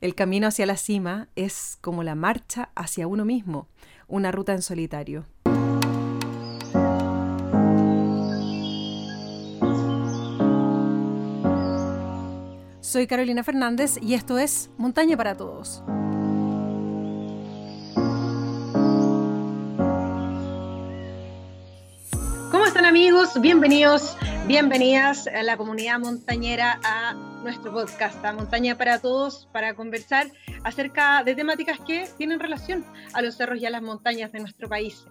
El camino hacia la cima es como la marcha hacia uno mismo, una ruta en solitario. Soy Carolina Fernández y esto es Montaña para Todos. ¿Cómo están amigos? Bienvenidos, bienvenidas a la comunidad montañera a nuestro podcast, a Montaña para Todos, para conversar acerca de temáticas que tienen relación a los cerros y a las montañas de nuestro país.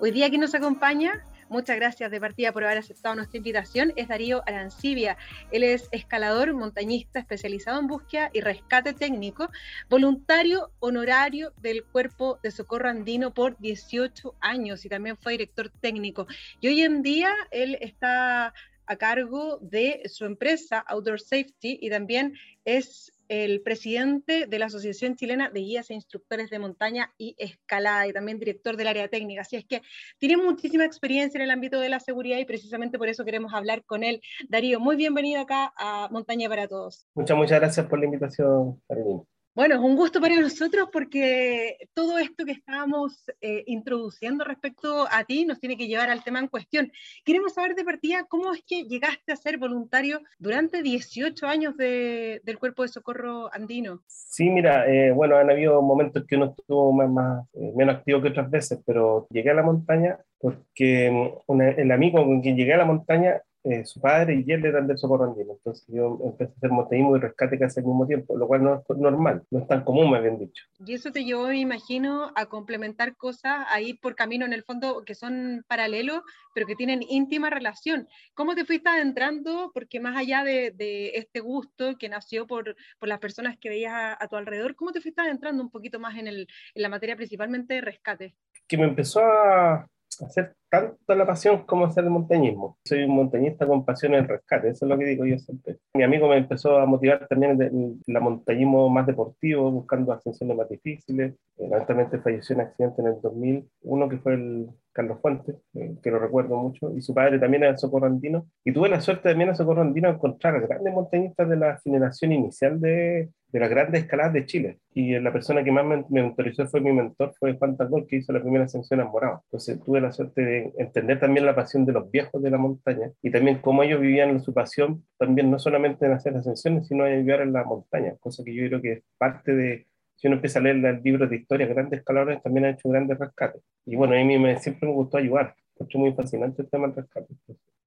Hoy día aquí nos acompaña Muchas gracias de partida por haber aceptado nuestra invitación. Es Darío Arancibia. Él es escalador, montañista especializado en búsqueda y rescate técnico, voluntario honorario del Cuerpo de Socorro Andino por 18 años y también fue director técnico. Y hoy en día él está a cargo de su empresa Outdoor Safety y también es el presidente de la Asociación Chilena de Guías e Instructores de Montaña y Escalada y también director del área técnica. Así es que tiene muchísima experiencia en el ámbito de la seguridad y precisamente por eso queremos hablar con él. Darío, muy bienvenido acá a Montaña para Todos. Muchas, muchas gracias por la invitación, Carolina. Bueno, es un gusto para nosotros porque todo esto que estábamos eh, introduciendo respecto a ti nos tiene que llevar al tema en cuestión. Queremos saber de partida cómo es que llegaste a ser voluntario durante 18 años del Cuerpo de Socorro Andino. Sí, mira, eh, bueno, han habido momentos que uno estuvo más, más eh, menos activo que otras veces, pero llegué a la montaña porque mm, el amigo con quien llegué a la montaña eh, su padre y él eran del socorro andino. Entonces yo empecé a hacer montañismo y rescate casi al mismo tiempo, lo cual no es normal, no es tan común, me habían dicho. Y eso te llevó, me imagino, a complementar cosas ahí por camino en el fondo que son paralelos, pero que tienen íntima relación. ¿Cómo te fuiste adentrando? Porque más allá de, de este gusto que nació por, por, las personas que veías a, a, tu alrededor, ¿cómo te fuiste adentrando un poquito más en, el, en la materia principalmente de rescate? Que me empezó a, hacer tanto la pasión como hacer el montañismo. Soy un montañista con pasión en el rescate, eso es lo que digo yo siempre. Mi amigo me empezó a motivar también en el montañismo más deportivo, buscando ascensiones más difíciles. Eh, lamentablemente falleció en accidente en el 2001, que fue el Carlos Fuentes, eh, que lo recuerdo mucho, y su padre también era socorro andino. Y tuve la suerte también a socorro andino de encontrar grandes montañistas de la generación inicial de, de las grandes escaladas de Chile. Y la persona que más me, me mentorizó fue mi mentor, fue Juan Talbot, que hizo la primera ascensión a Morado. Entonces tuve la suerte de entender también la pasión de los viejos de la montaña y también cómo ellos vivían su pasión, también no solamente en hacer ascensiones, sino en vivir en la montaña, cosa que yo creo que es parte de, si uno empieza a leer el libro de historia, grandes escaladores también han hecho grandes rescates. Y bueno, a mí me, siempre me gustó ayudar, fue muy fascinante el tema del rescate.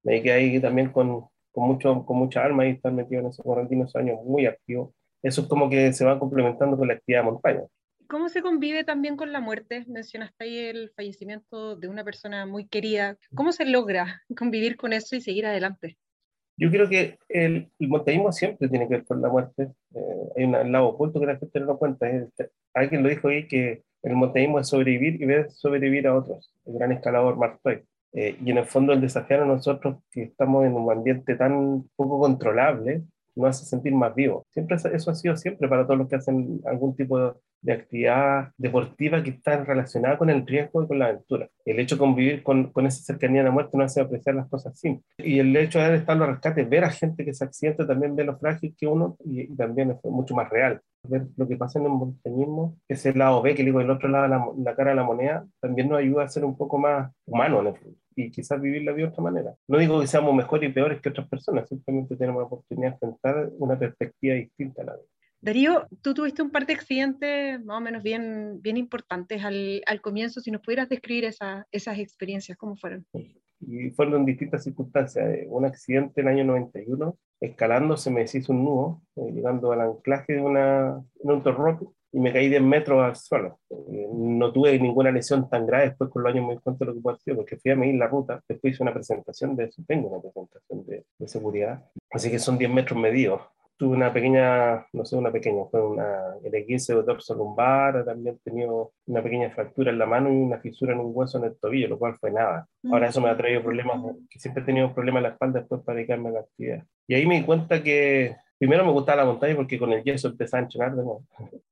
Me dediqué ahí también con, con, mucho, con mucha alma y estar metido en esos 41 años muy activo eso es como que se va complementando con la actividad de montaña. ¿Cómo se convive también con la muerte? Mencionaste ahí el fallecimiento de una persona muy querida. ¿Cómo se logra convivir con eso y seguir adelante? Yo creo que el, el siempre tiene que ver con la muerte. Eh, hay un lado oculto que la gente no cuenta. alguien lo dijo ahí que el montañismo es sobrevivir y ver sobrevivir a otros. El gran escalador Mark Twain. Eh, y en el fondo el desafiar a nosotros que estamos en un ambiente tan poco controlable, nos hace sentir más vivo. Siempre eso ha sido siempre para todos los que hacen algún tipo de, actividad deportiva que está relacionada con el riesgo y con la aventura. El hecho de convivir con, con esa cercanía a la muerte nos hace apreciar las cosas simples. Y el hecho de estar los rescates, ver a gente que se accidenta, también ve lo frágil que uno y, también es mucho más real. Ver lo que pasa en el montañismo, ese lado B, que digo, el otro lado, la, la cara de la moneda, también nos ayuda a ser un poco más humano en el fondo y quizás vivirla de otra manera. No digo que seamos mejores y peores que otras personas, simplemente tenemos la oportunidad de enfrentar una perspectiva distinta a la vida. Darío, tú tuviste un par de accidentes más o menos bien, bien importantes al, al comienzo. Si nos pudieras describir esa, esas experiencias, ¿cómo fueron? Y fueron en distintas circunstancias. Un accidente en el año 91, escalando se me deshizo un nudo, eh, llegando al anclaje de una, en un torroque, y me caí 10 metros al suelo. No tuve ninguna lesión tan grave, después con los años di cuenta de lo que ser, porque fui a medir la ruta, después hice una presentación de tengo una presentación de, de seguridad, así que son 10 metros medidos. Tuve una pequeña, no sé, una pequeña, fue una L15 de dorso lumbar, también he tenido una pequeña fractura en la mano y una fisura en un hueso en el tobillo, lo cual fue nada. Ahora eso me ha traído problemas, que siempre he tenido problemas en la espalda después para dedicarme a la actividad. Y ahí me di cuenta que primero me gustaba la montaña porque con el yeso empecé a entrenar de nuevo.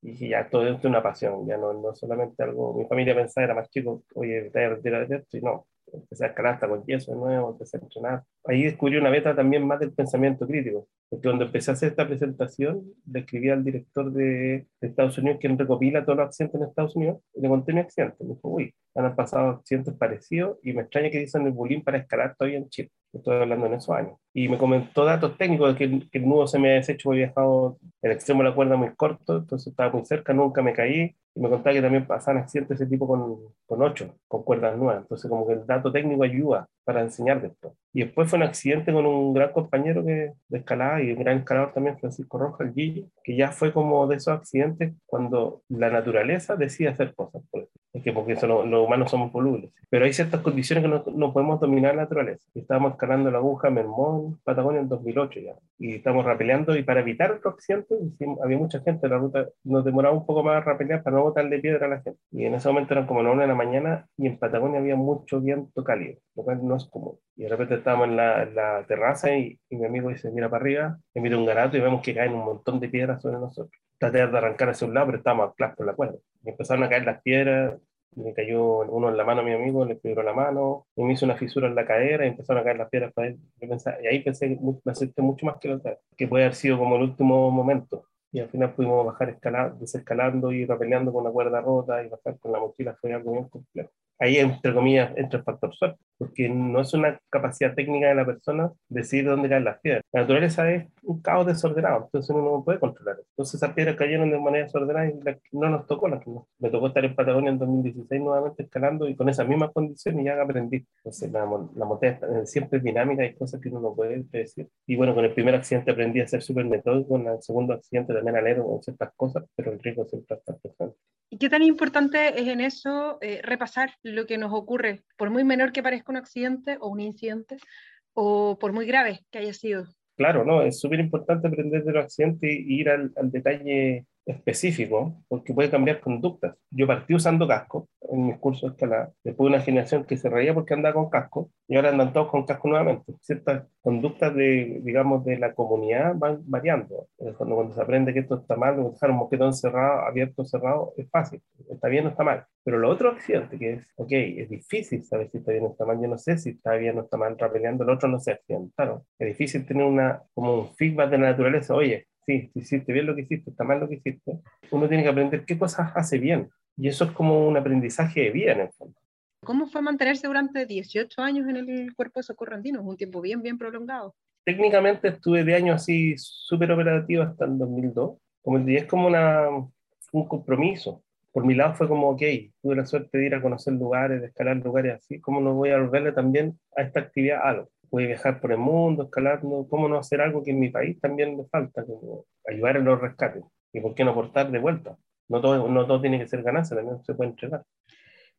Y dije, ya, todo esto es una pasión, ya no, no solamente algo, mi familia pensaba, era más chico, oye, te vas a de esto, y no, empecé a escalar hasta con yeso de nuevo, empecé a entrenar. Ahí descubrí una beta también más del pensamiento crítico, porque cuando empecé a hacer esta presentación, le escribí al director de, Estados Unidos, quien recopila todos los accidentes en Estados Unidos, y le conté mi accidente. Me dijo, uy, han pasado accidentes parecidos y me extraña que dicen el bullying para escalar todavía en Chile. Estoy hablando en esos años. Y me comentó datos técnicos de que, el nudo se me ha deshecho, había dejado el extremo de la cuerda muy corto, entonces estaba muy cerca, nunca me caí, y me contaba que también pasaban accidentes de ese tipo con, con ocho, con cuerdas nuevas. Entonces, como que el dato técnico ayuda para enseñar de esto. Y después fue un accidente con un gran compañero que, de escalada y un gran escalador también, Francisco Rojas, el Gillo, que ya fue como de esos accidentes cuando la naturaleza decide hacer cosas. Por Es que porque eso, los humanos somos volubles. Pero hay ciertas condiciones que no, no podemos dominar la naturaleza. Estábamos escalando la aguja Mermón, Patagonia en 2008 ya. Y estamos rapeleando y para evitar otro accidente, había mucha gente en la ruta, nos demoraba un poco más rapelear para no botarle piedra a la gente. Y en ese momento eran como la una de la mañana y en Patagonia había mucho viento cálido, lo cual no es común. Y de repente estábamos en la, la terraza y, mi amigo dice, mira para arriba, emite un garato y vemos que caen un montón de piedras sobre nosotros. Traté de arrancar hacia un lado, pero estábamos a por la cuerda. Y empezaron a caer las piedras, me cayó uno en la mano a mi amigo, le quebró la mano, y me hizo una fisura en la cadera y empezaron a caer las piedras para él. y ahí pensé, me acepté mucho más que lo que puede haber sido como el último momento y al final pudimos bajar escalando, desescalando y rapeleando con la cuerda rota y bajar con la mochila, fue algo bien complejo. Ahí, entre comillas, entra el factor suerte, porque no es una capacidad técnica de la persona decidir dónde caen las piedras. La naturaleza es un caos desordenado, entonces uno no puede controlar. Entonces esas piedras cayeron de manera desordenada y no nos tocó las que no. Me tocó estar en Patagonia en 2016 nuevamente escalando y con esas mismas condiciones ya aprendí. Entonces la, la montaña siempre es dinámica, hay cosas que uno no puede decir. Y bueno, con el primer accidente aprendí a ser súper metódico, con el segundo accidente también alero con ciertas cosas, pero el riesgo siempre está presente. ¿Y qué tan importante es en eso eh, repasar lo que nos ocurre, por muy menor que parezca un accidente o un incidente, o por muy grave que haya sido? Claro, no, es súper importante aprender de los accidentes e ir al detalle específico, porque puede cambiar conductas. Yo partí usando casco en mis cursos de escalada, después de una generación que se reía porque andaba con casco, y ahora andan todos con casco nuevamente. Ciertas conductas de, digamos, de la comunidad van variando. Cuando, cuando se aprende que esto está mal, dejar un mosquetón cerrado, abierto, cerrado, es fácil, está bien o está mal. Pero lo otro accidente, que es, ok, es difícil saber si está bien o está mal, yo no sé si está bien o está mal rapeleando, el otro no se accidentaron. Es difícil tener una, como un feedback de la naturaleza, oye, si hiciste bien lo que hiciste, está mal lo que hiciste, uno tiene que aprender qué cosas hace bien. Y eso es como un aprendizaje de vida en el fondo. ¿Cómo fue mantenerse durante 18 años en el cuerpo de socorro andino? Un tiempo bien, bien prolongado. Técnicamente estuve de años así súper operativo hasta el 2002. Como el es como una, un compromiso. Por mi lado fue como, ok, tuve la suerte de ir a conocer lugares, de escalar lugares así, ¿cómo no voy a volverle también a esta actividad algo? A viajar por el mundo, escalando, ¿cómo no hacer algo que en mi país también me falta? Como ayudar en los rescates. ¿Y por qué no aportar de vuelta? No todo, no todo tiene que ser ganancia, también se puede entregar.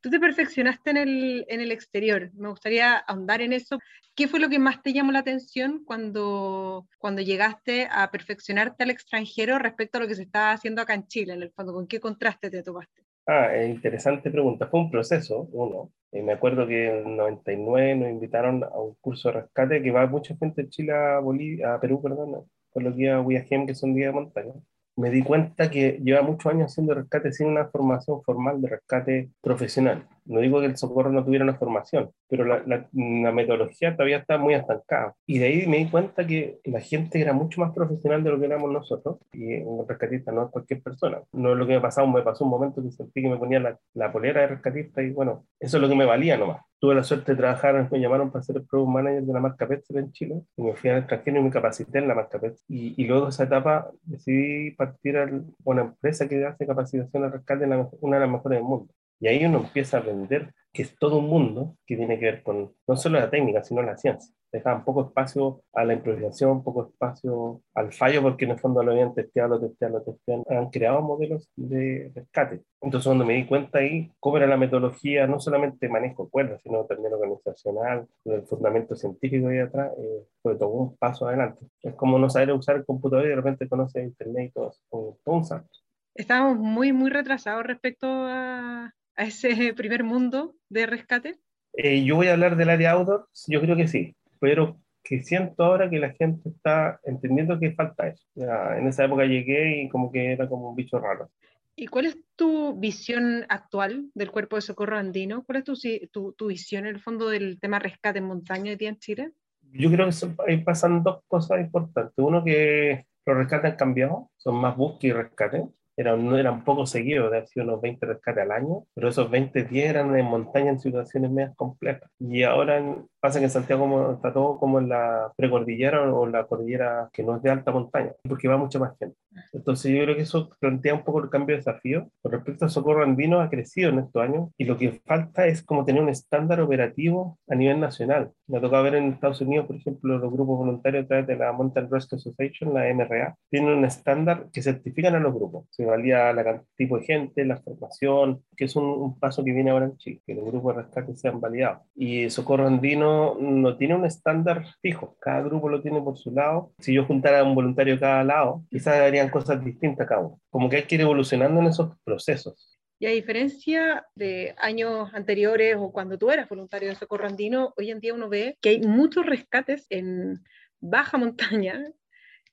Tú te perfeccionaste en el, en el exterior. Me gustaría ahondar en eso. ¿Qué fue lo que más te llamó la atención cuando, cuando llegaste a perfeccionarte al extranjero respecto a lo que se estaba haciendo acá en Chile, en el fondo? ¿Con qué contraste te tomaste? Ah, interesante pregunta. Fue un proceso, uno. Eh, me acuerdo que en el 99 nos invitaron a un curso de rescate que va mucha gente de Chile a, Bolivia, a Perú, perdón, por lo que a Huiajem, que son días de montaña me di cuenta que lleva muchos años haciendo rescate sin una formación formal de rescate profesional. No digo que el socorro no tuviera una formación, pero la, la, metodología todavía está muy estancada. Y de ahí me di cuenta que la gente era mucho más profesional de lo que éramos nosotros. Y un rescatista no es cualquier persona. No es lo que me pasó, me pasó un momento que sentí que me ponía la, la polera de rescatista y bueno, eso es lo que me valía nomás tuve la suerte de trabajar, me llamaron para ser el Product Manager de la marca Petsel en Chile, y me fui al extranjero y me capacité en la marca Petsel. Y, y, luego de esa etapa decidí partir a una empresa que hace capacitación al rescate, una de las mejores del mundo. Y ahí uno empieza a aprender que es todo un mundo que tiene que ver con no solo la técnica, sino la ciencia. Dejaban poco espacio a la improvisación, poco espacio al fallo, porque en el fondo lo habían testeado, lo testeado, lo testeado. Han creado modelos de rescate. Entonces, cuando me di cuenta ahí cómo era la metodología, no solamente manejo cuerdas, sino también organizacional, el fundamento científico ahí atrás, eh, fue todo un paso adelante. Es como no saber usar el computador y de repente conoce Internet y todo. Todo un salto. Estábamos muy, muy retrasados respecto a, a ese primer mundo de rescate? Eh, yo voy a hablar del área outdoor, yo creo que sí, pero que siento ahora que la gente está entendiendo que falta eso. Ya, en esa época llegué y como que era como un bicho raro. ¿Y cuál es tu visión actual del cuerpo de socorro andino? ¿Cuál es tu, tu, visión en el fondo del tema rescate en montaña de día en Chile? Yo creo que ahí pasan dos cosas importantes. Uno, que los rescates han cambiado, son más búsqueda y rescate eran, no eran poco seguidos, de sido unos 20 rescates al año, pero esos 20 días eran en montaña en situaciones medias complejas. Y ahora pasa que en Santiago está todo como en la precordillera o la cordillera que no es de alta montaña, porque va mucha más gente. Entonces yo creo que eso plantea un poco el cambio de desafío. Con respecto al socorro andino ha crecido en estos años y lo que falta es como tener un estándar operativo a nivel nacional. Me ha tocado ver en Estados Unidos, por ejemplo, los grupos voluntarios a través de la Mountain Rescue Association, la MRA, tienen un estándar que certifican a los grupos. Se valía la tipo de gente, la formación, que es un, paso que viene ahora en Chile, que los grupos de rescate sean validados. Y socorro andino no tiene un estándar fijo, cada grupo lo tiene por su lado. Si yo juntara un voluntario cada lado, quizás harían cosas distintas cada uno. Como que hay que ir evolucionando en esos procesos. Y a diferencia de años anteriores o cuando tú eras voluntario de socorro andino, hoy en día uno ve que hay muchos rescates en baja montaña,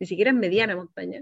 ni siquiera en mediana montaña,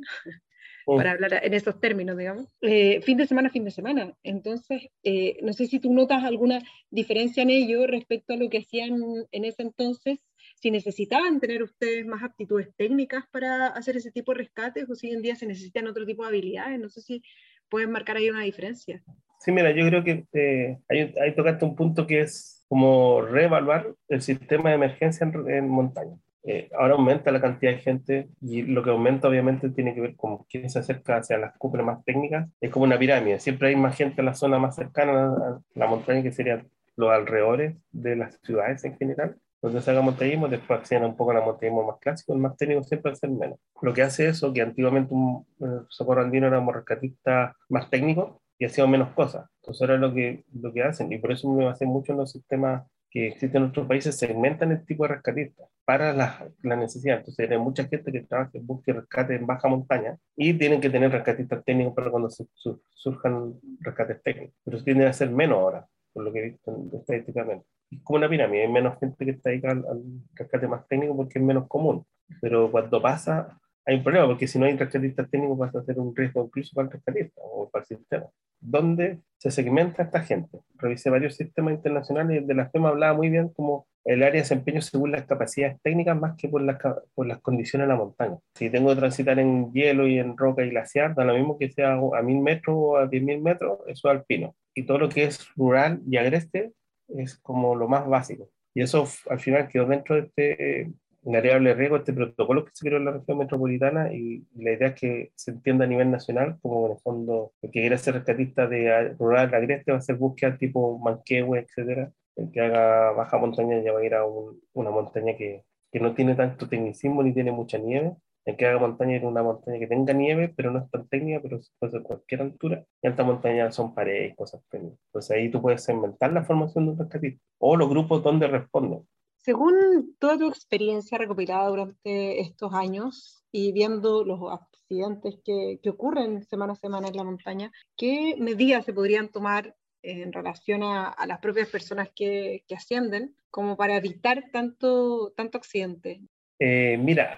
mm. para hablar en estos términos, digamos, eh, fin de semana, fin de semana. Entonces, eh, no sé si tú notas alguna diferencia en ello respecto a lo que hacían en ese entonces, si necesitaban tener ustedes más aptitudes técnicas para hacer ese tipo de rescates o si hoy en día se necesitan otro tipo de habilidades. No sé si pueden marcar ahí una diferencia. Sí, mira, yo creo que eh, ahí, tocaste un punto que es como reevaluar el sistema de emergencia en, montaña. Eh, ahora aumenta la cantidad de gente y lo que aumenta obviamente tiene que ver con quién se acerca hacia las cúpulas más técnicas. Es como una pirámide, siempre hay más gente en la zona más cercana a la montaña que serían los alrededores de las ciudades en general donde se haga montañismo, después acceden un poco al montañismo más clásico, el más técnico siempre va a ser menos. Lo que hace eso, que antiguamente un socorro andino era un rescatista más técnico y hacía menos cosas. Entonces ahora lo que, lo que hacen, y por eso me basé mucho en los sistemas que existen en otros países, segmentan el tipo de rescatistas para la, la necesidad. Entonces hay mucha gente que trabaja en búsqueda y rescate en baja montaña y tienen que tener rescatistas técnicos para cuando surjan rescates técnicos. Pero tienden a ser menos ahora, por lo que he visto estadísticamente es como una pirámide, hay menos gente que está dedicada al, rescate más técnico porque es menos común. Pero cuando pasa, hay un problema, porque si no hay rescatistas técnicos pasa a ser un riesgo incluso para el rescatista o para el sistema. ¿Dónde se segmenta esta gente? Revisé varios sistemas internacionales y de la FEMA hablaba muy bien como el área de desempeño según las capacidades técnicas más que por las, por las condiciones de la montaña. Si tengo que transitar en hielo y en roca y glaciar, da lo mismo que sea a mil metros o a diez mil metros, eso es alpino. Y todo lo que es rural y agreste es como lo más básico. Y eso al final quedó dentro de este variable riesgo, este protocolo que se creó en la región metropolitana y la idea es que se entienda a nivel nacional como en el fondo el que quiera ser rescatista de rural agreste va a hacer búsqueda tipo Manquehue, etcétera. El que haga baja montaña ya va a ir a una montaña que, que no tiene tanto tecnicismo ni tiene mucha nieve en que haga montaña en una montaña que tenga nieve, pero no es tan técnica, pero puede ser cualquier altura. Y alta montaña son paredes, cosas técnicas. Entonces ahí tú puedes inventar la formación de un rescatista o los grupos donde responden. Según toda tu experiencia recopilada durante estos años y viendo los accidentes que, que ocurren semana a semana en la montaña, ¿qué medidas se podrían tomar en relación a, a las propias personas que, que, ascienden como para evitar tanto, tanto accidente? Eh, mira,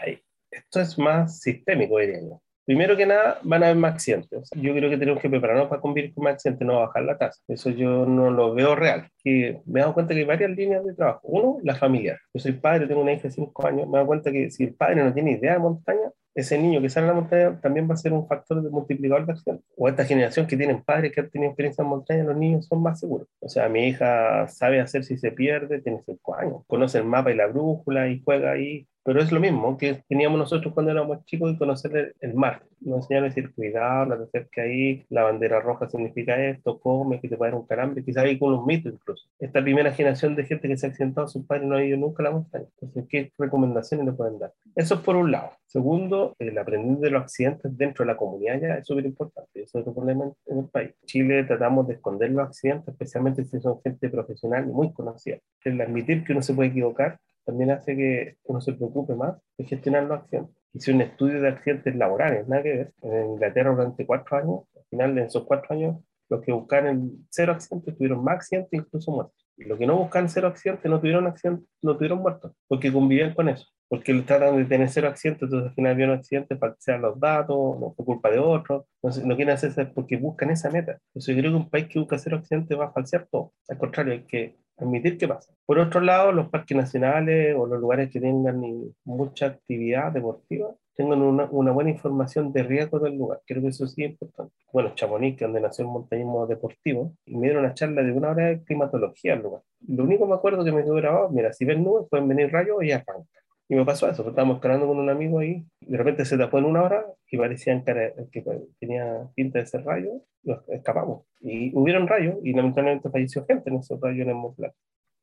esto es más sistémico, diría yo. Primero que nada, van a haber más accidentes. Yo creo que tenemos que prepararnos para convivir con más accidentes, no bajar la tasa. Eso yo no lo veo real. Que me he dado cuenta que hay varias líneas de trabajo. Uno, la familiar. Yo soy padre, tengo una hija de 5 años. Me he dado cuenta que si el padre no tiene idea de montaña, ese niño que sale a la montaña también va a ser un factor de multiplicador de acción. O esta generación que tienen padres que han tenido experiencia en montaña, los niños son más seguros. O sea, mi hija sabe hacer si se pierde, tiene 5 años, conoce el mapa y la brújula y juega ahí pero es lo mismo que teníamos nosotros cuando éramos chicos y conocer el, mar. Nos enseñaron a decir, cuidado, no te acerques ahí, la bandera roja significa esto, come, que te puede dar un calambre, quizás hay con unos mitos incluso. Esta primera generación de gente que se ha accidentado, sus padres no han ido nunca a la montaña. Entonces, ¿qué recomendaciones le pueden dar? Eso es por un lado. Segundo, el aprender de los accidentes dentro de la comunidad ya es súper importante. Eso es otro problema en el país. En Chile tratamos de esconder los accidentes, especialmente si son gente profesional y muy conocida. El admitir que uno se puede equivocar también hace que uno se preocupe más de gestionar los accidentes. Hice un estudio de accidentes laborales, nada que ver. En Inglaterra durante cuatro años, al final de esos cuatro años, los que buscaron cero accidentes tuvieron más accidentes, incluso muertos. Lo que no buscan cero accidentes no tuvieron accidente, no tuvieron muertos, porque convivían con eso, porque tratan de tener cero accidentes, entonces al final había un accidente para que sean los datos, no fue culpa de otros, no, no quieren hacerse porque buscan esa meta. Entonces yo creo que un país que busca cero accidentes va a falsear todo, al contrario, hay que admitir que pasa. Por otro lado, los parques nacionales o los lugares que tengan mucha actividad deportiva tengan una, buena información de riesgo del lugar. Creo que eso sí es importante. Bueno, Chamonix, donde nació el montañismo deportivo, y me dieron una charla de una hora de climatología al lugar. Lo único que me acuerdo que me quedó grabado, mira, si ven nubes, pueden venir rayos y arranca. Y me pasó eso, estábamos escalando con un amigo ahí, de repente se tapó en una hora y parecían que, que tenía pinta de ser rayos, nos escapamos. Y hubieron rayos y lamentablemente falleció gente en esos rayos en el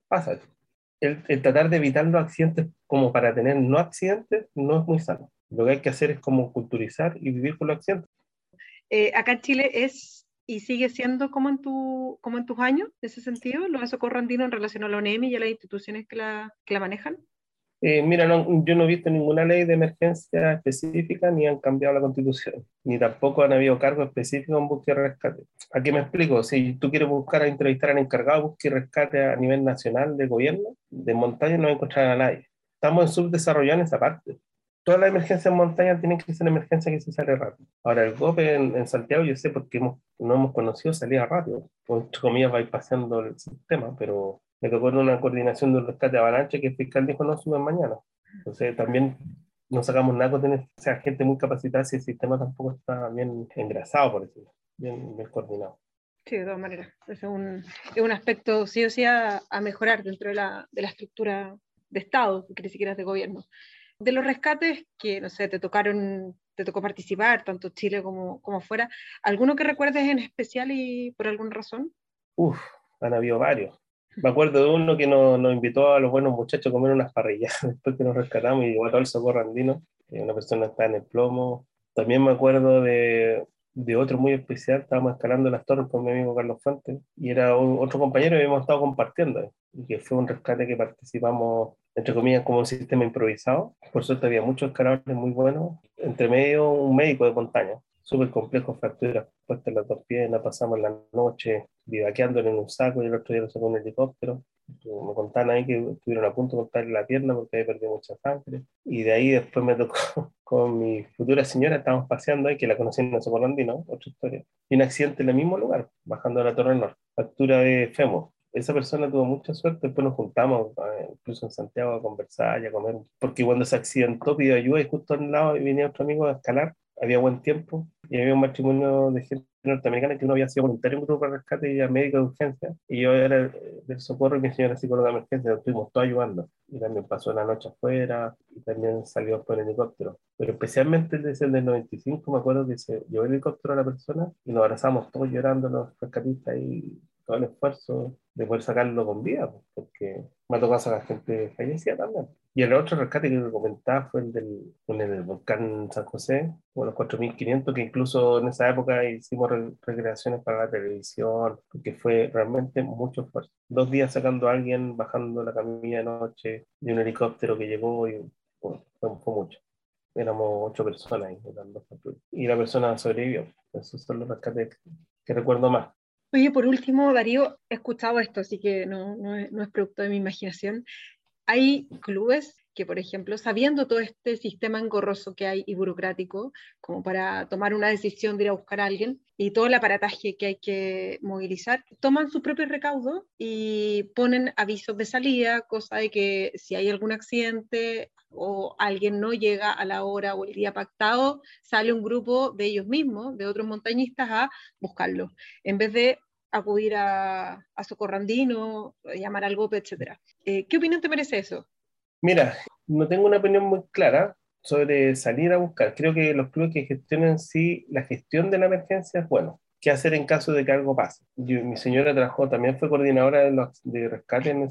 Pasa El, el tratar de evitar los accidentes como para tener no accidentes no es muy sano. Lo que hay que hacer es como culturizar y vivir con los accidentes. Eh, acá en Chile es y sigue siendo como en, tu, como en tus años, en ese sentido, lo de socorro andino en relación a la ONEMI y a las instituciones que la, que la manejan. Eh, mira, yo no he visto ninguna ley de emergencia específica ni han cambiado la constitución, ni tampoco han habido cargos específicos en búsqueda y rescate. Aquí me explico, si tú quieres buscar a entrevistar al encargado de búsqueda y rescate a nivel nacional de gobierno, de montaña no vas a nadie. Estamos en subdesarrollado en esa parte todas las emergencias en montaña tienen que ser emergencias que se sale rápido. Ahora, el GOPE en, Santiago, yo sé porque hemos, no hemos conocido salida rápido. Entre comillas, va pasando el sistema, pero me tocó en una coordinación de un rescate de avalancha que el fiscal dijo no suben mañana. Entonces, también no sacamos nada con tener o sea, gente muy capacitada si el sistema tampoco está bien engrasado, por decirlo, bien, bien coordinado. Sí, de todas maneras. Es un, es un aspecto sí o sí a, a mejorar dentro de la, de la estructura de Estado, que ni siquiera es de gobierno. De los rescates que, no sé, te tocaron, te tocó participar, tanto Chile como, como fuera, ¿alguno que recuerdes en especial y por alguna razón? Uf, han habido varios. Me acuerdo de uno que nos, nos invitó a los buenos muchachos a comer unas parrillas después que nos rescatamos y llegó a todo el socorro andino. Una persona está en el plomo. También me acuerdo de, de otro muy especial. Estábamos escalando las torres con mi amigo Carlos Fuentes y era otro compañero y habíamos estado compartiendo. Y que fue un rescate que participamos entre comillas, como un sistema improvisado. Por suerte había muchos escaladores muy buenos. Entre medio, un médico de montaña, súper complejo, fracturas puestas en las dos piernas, pasamos la noche vivaqueando en un saco y el otro día lo sacó un helicóptero. Me contaban ahí que estuvieron a punto de cortarle la pierna porque había perdido mucha sangre. Y de ahí después me tocó con mi futura señora, estábamos paseando ahí, que la conocí en el ¿no? otra historia. Y un accidente en el mismo lugar, bajando de la Torre Norte, fractura de fémur esa persona tuvo mucha suerte, después nos juntamos, eh, incluso en Santiago, a conversar y a comer, porque cuando se accidentó pidió ayuda y justo al lado venía otro amigo a escalar, había buen tiempo y había un matrimonio de gente norteamericana que uno había sido voluntario en un grupo de rescate y era médico de urgencia. Y yo era del socorro y mi señora psicóloga de emergencia, estuvimos todos ayudando. Y también pasó la noche afuera y también salió por el helicóptero, pero especialmente desde el del 95 me acuerdo que se llevó el helicóptero a la persona y nos abrazamos todos llorando los rescatistas y todo el esfuerzo de poder sacarlo con vida, pues, porque me ha tocado sacar gente fallecida también. Y el otro rescate que comentaba fue el del, el volcán San José, con los 4.500, que incluso en esa época hicimos recreaciones para la televisión, porque fue realmente mucho esfuerzo. Dos días sacando a alguien, bajando la camilla de noche, de un helicóptero que llegó y fue, mucho. Éramos ocho personas y la persona sobrevivió. Esos son los rescates que recuerdo más. Oye, por último, Darío, he escuchado esto, así que no, no, es, no es producto de mi imaginación. Hay clubes que, por ejemplo, sabiendo todo este sistema engorroso que hay y burocrático, como para tomar una decisión de ir a buscar a alguien y todo el aparataje que hay que movilizar, toman sus propios recaudos y ponen avisos de salida, cosa de que si hay algún accidente o alguien no llega a la hora o el día pactado, sale un grupo de ellos mismos, de otros montañistas, a buscarlo, en vez de acudir a, a Socorrandino, llamar al GOPE, etc. Eh, ¿Qué opinión te merece eso? Mira, no tengo una opinión muy clara sobre salir a buscar. Creo que los clubes que gestionan sí la gestión de la emergencia es bueno. ¿Qué hacer en caso de que algo pase? mi señora trabajó, también fue coordinadora de, los, de rescate en el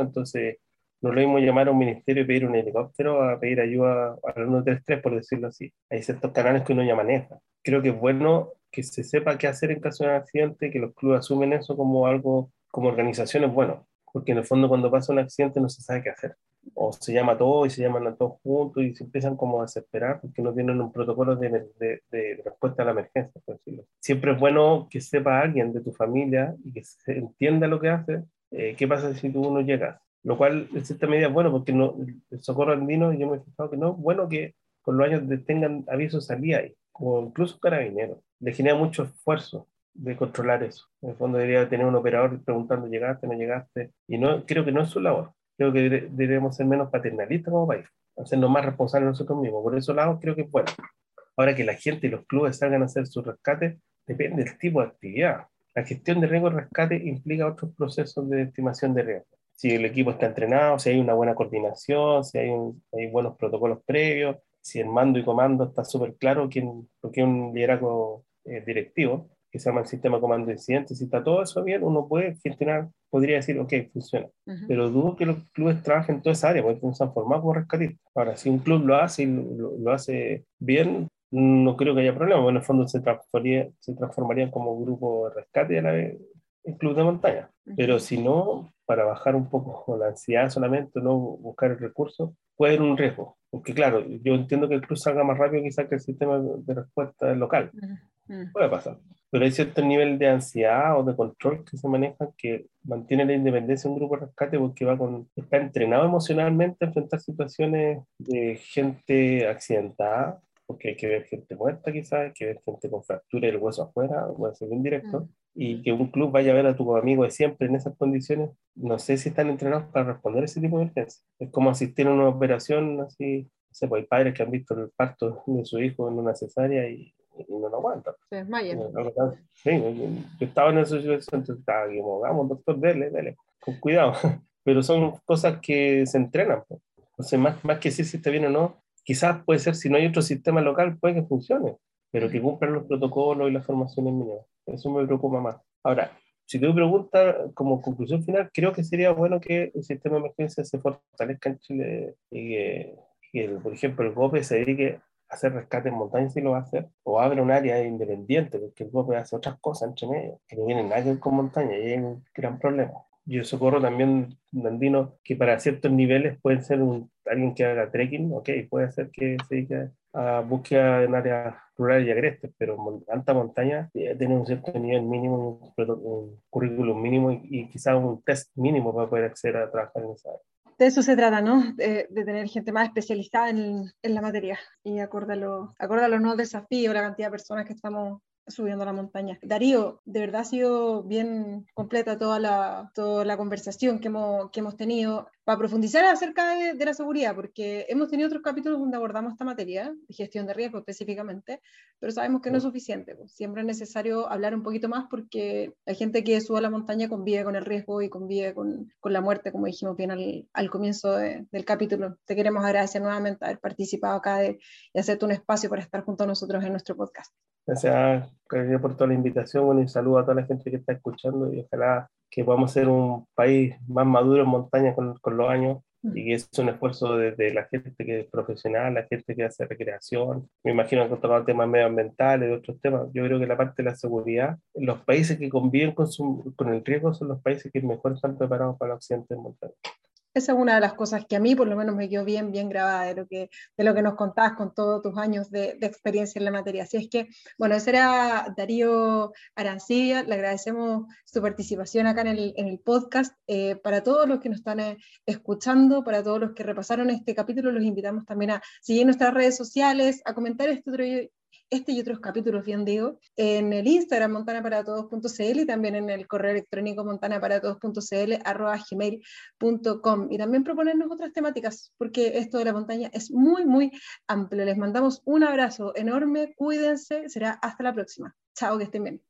entonces no lo mismo llamar a un ministerio y pedir un helicóptero a pedir ayuda al 133, por decirlo así. Hay ciertos canales que uno ya maneja. Creo que es bueno que se sepa qué hacer en caso de un accidente, que los clubes asumen eso como algo, como organizaciones, bueno, porque en el fondo cuando pasa un accidente no se sabe qué hacer. O se llama a todos y se llaman a todos juntos y se empiezan como a desesperar porque no tienen un protocolo de, de, de respuesta a la emergencia, por decirlo. Siempre es bueno que sepa alguien de tu familia y que se entienda lo que hace eh, ¿qué pasa si tú no llegas? Lo cual, en cierta medida, es bueno, porque no, el socorro andino, yo me he fijado que no, bueno que con los años tengan avisos salida ahí, o incluso carabineros. Le genera mucho esfuerzo de controlar eso. En el fondo debería tener un operador preguntando, ¿llegaste, no llegaste? Y no, creo que no es su labor. Creo que debemos ser menos paternalistas como país, hacernos más responsables nosotros mismos. Por eso lado creo que es bueno. Ahora que la gente y los clubes salgan a hacer su rescate, depende del tipo de actividad. La gestión de riesgo y rescate implica otros procesos de estimación de riesgo. Si el equipo está entrenado, si hay una buena coordinación, si hay, hay buenos protocolos previos, si el mando y comando está súper claro, quién, porque un liderazgo eh, directivo, que se llama el sistema comando de incidentes, si está todo eso bien, uno puede gestionar, podría decir, ok, funciona. Pero dudo que los clubes trabajen en toda esa área, porque no se han formado como rescatistas. Ahora, si un club lo hace y lo, lo hace bien, no creo que haya problema. en el fondo se transformaría, se transformaría como grupo de rescate a la vez el club de montaña. Pero si no, para bajar un poco la ansiedad solamente, no buscar el recurso, puede haber un riesgo. Porque claro, yo entiendo que el club salga más rápido quizás que el sistema de respuesta local. Puede pasar. Pero hay cierto nivel de ansiedad o de control que se maneja que mantiene la independencia de un grupo de rescate porque va con, está entrenado emocionalmente a enfrentar situaciones de gente accidentada, porque hay que ver gente muerta quizás, hay que ver gente con fractura del hueso afuera, puede ser indirecto, mm. Y que un club vaya a ver a tu amigo de siempre en esas condiciones, no sé si están entrenados para responder a ese tipo de emergencias. Es como asistir a una operación así, no sé, pues hay padres que han visto el parto de su hijo en una cesárea y, no lo aguantan. Se desmayan. Sí, yo estaba en esa situación, entonces estaba como, vamos, doctor, dele, dele, con cuidado. Pero son cosas que se entrenan. Pues. Sea, más, más que si está bien o no, quizás puede ser, si no hay otro sistema local, puede que funcione, pero que cumplan los protocolos y las formaciones mínimas. Eso me preocupa más. Ahora, si te pregunta como conclusión final, creo que sería bueno que el sistema de emergencia se fortalezca en Chile y que, por ejemplo, el GOPE se dedique a hacer rescate en montaña si lo va a hacer, o abra un área independiente, porque el GOPE hace otras cosas entre medio, que no vienen nadie con montaña, y hay un gran problema y el socorro también andino, que para ciertos niveles puede ser un, alguien que haga trekking, ok, puede ser que se dedique a búsqueda en áreas rurales y agrestes, pero alta montaña tiene un cierto nivel mínimo, un, currículum mínimo y, quizás un test mínimo para poder acceder a trabajar en esa área. De eso se trata, ¿no? De, tener gente más especializada en, en la materia y acorde a, los nuevos desafíos, la cantidad de personas que estamos subiendo la montaña. Darío, de verdad ha sido bien completa toda la, toda la conversación que hemos, que hemos tenido para profundizar acerca de, de, la seguridad, porque hemos tenido otros capítulos donde abordamos esta materia, gestión de riesgo específicamente, pero sabemos que no es suficiente. Pues. Siempre es necesario hablar un poquito más porque hay gente que sube a la montaña convive con el riesgo y convive con, con la muerte, como dijimos bien al, al comienzo del capítulo. Te queremos agradecer nuevamente haber participado acá de, y hacerte un espacio para estar junto a nosotros en nuestro podcast. Gracias, por toda la invitación. y saludo a toda la gente que está escuchando y ojalá que podamos ser un país más maduro en montaña con, con los años mm. y que es un esfuerzo desde la gente que es profesional, la gente que hace recreación, me imagino que con temas medioambientales, otros temas. Yo creo que la parte de la seguridad, los países que conviven con, su, con el riesgo son los países que mejor están preparados para los accidentes en montaña. Esa es una de las cosas que a mí por lo menos me quedó bien, bien grabada de lo que, de lo que nos contabas con todos tus años de, experiencia en la materia. Así es que, bueno, ese era Darío Arancibia, le agradecemos su participación acá en el, en el podcast. Eh, para todos los que nos están eh, escuchando, para todos los que repasaron este capítulo, los invitamos también a seguir nuestras redes sociales, a comentar este otro este y otros capítulos, bien digo, en el Instagram montanaparatodos.cl y también en el correo electrónico montanaparatodos.cl arroba gmail.com y también proponernos otras temáticas, porque esto de la montaña es muy, muy amplio. Les mandamos un abrazo enorme, cuídense, será hasta la próxima. Chao, que estén bien.